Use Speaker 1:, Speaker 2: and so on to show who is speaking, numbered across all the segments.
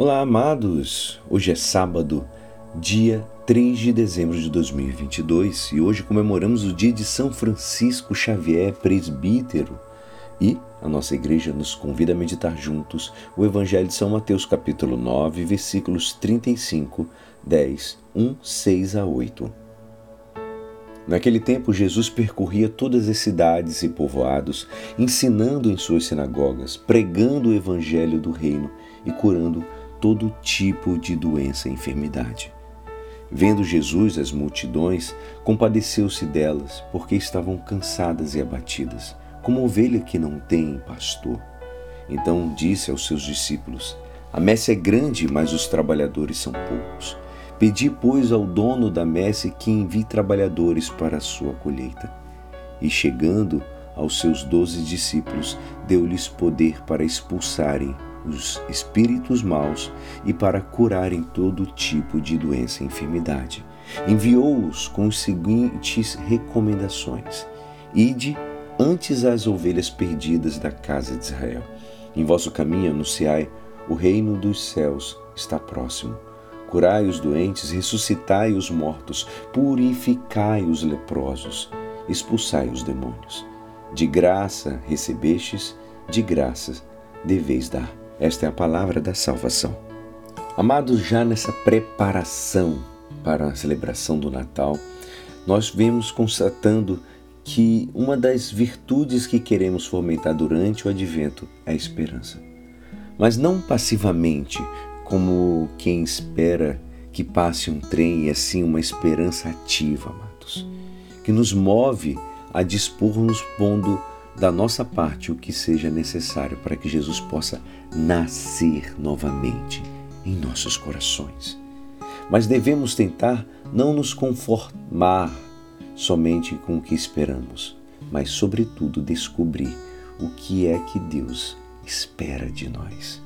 Speaker 1: Olá, amados! Hoje é sábado, dia 3 de dezembro de 2022 e hoje comemoramos o dia de São Francisco Xavier, presbítero. E a nossa igreja nos convida a meditar juntos o Evangelho de São Mateus, capítulo 9, versículos 35, 10, 1, 6 a 8. Naquele tempo, Jesus percorria todas as cidades e povoados, ensinando em suas sinagogas, pregando o evangelho do reino e curando todo tipo de doença e enfermidade. Vendo Jesus as multidões, compadeceu-se delas, porque estavam cansadas e abatidas, como ovelha que não tem pastor. Então disse aos seus discípulos: A messe é grande, mas os trabalhadores são poucos. Pedi, pois, ao dono da messe que envie trabalhadores para a sua colheita. E chegando aos seus doze discípulos, deu-lhes poder para expulsarem os espíritos maus e para curarem todo tipo de doença e enfermidade. Enviou-os com as seguintes recomendações: Ide antes às ovelhas perdidas da casa de Israel. Em vosso caminho anunciai: o reino dos céus está próximo. Curai os doentes, ressuscitai os mortos, purificai os leprosos, expulsai os demônios. De graça recebestes, de graça deveis dar. Esta é a palavra da salvação. Amados, já nessa preparação para a celebração do Natal, nós vemos constatando que uma das virtudes que queremos fomentar durante o advento é a esperança. Mas não passivamente, como quem espera que passe um trem e assim uma esperança ativa, amados, que nos move a dispor-nos pondo da nossa parte o que seja necessário para que Jesus possa nascer novamente em nossos corações. Mas devemos tentar não nos conformar somente com o que esperamos, mas, sobretudo, descobrir o que é que Deus espera de nós.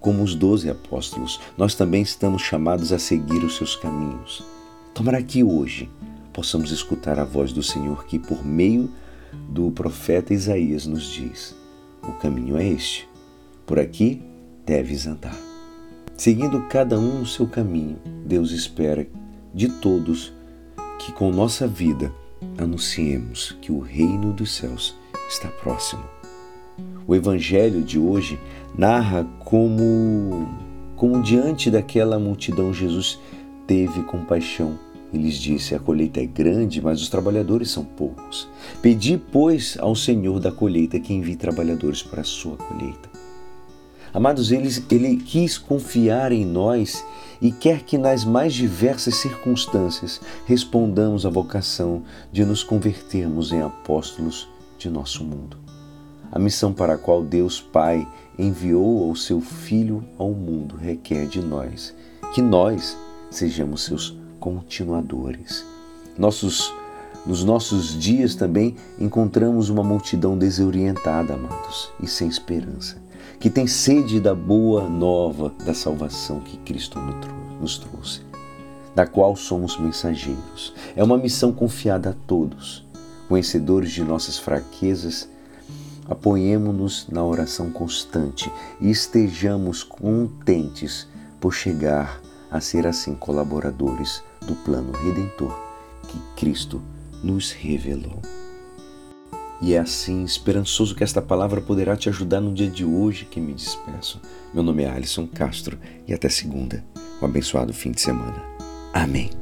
Speaker 1: Como os doze apóstolos, nós também estamos chamados a seguir os seus caminhos. Tomara que hoje possamos escutar a voz do Senhor que, por meio do profeta Isaías, nos diz: O caminho é este, por aqui deves andar. Seguindo cada um o seu caminho, Deus espera de todos que com nossa vida anunciemos que o reino dos céus está próximo. O evangelho de hoje narra como, como diante daquela multidão Jesus teve compaixão e lhes disse: A colheita é grande, mas os trabalhadores são poucos. Pedi, pois, ao Senhor da colheita que envie trabalhadores para a sua colheita. Amados, ele, ele quis confiar em nós e quer que nas mais diversas circunstâncias respondamos à vocação de nos convertermos em apóstolos de nosso mundo a missão para a qual Deus Pai enviou o seu Filho ao mundo requer de nós que nós sejamos seus continuadores. Nossos, nos nossos dias também encontramos uma multidão desorientada, amados, e sem esperança, que tem sede da boa nova da salvação que Cristo nos trouxe, da qual somos mensageiros. É uma missão confiada a todos, conhecedores de nossas fraquezas apoiemo-nos na oração constante e estejamos contentes por chegar a ser assim colaboradores do plano redentor que Cristo nos revelou. E é assim, esperançoso que esta palavra poderá te ajudar no dia de hoje que me despeço. Meu nome é Alisson Castro e até segunda. Um abençoado fim de semana. Amém.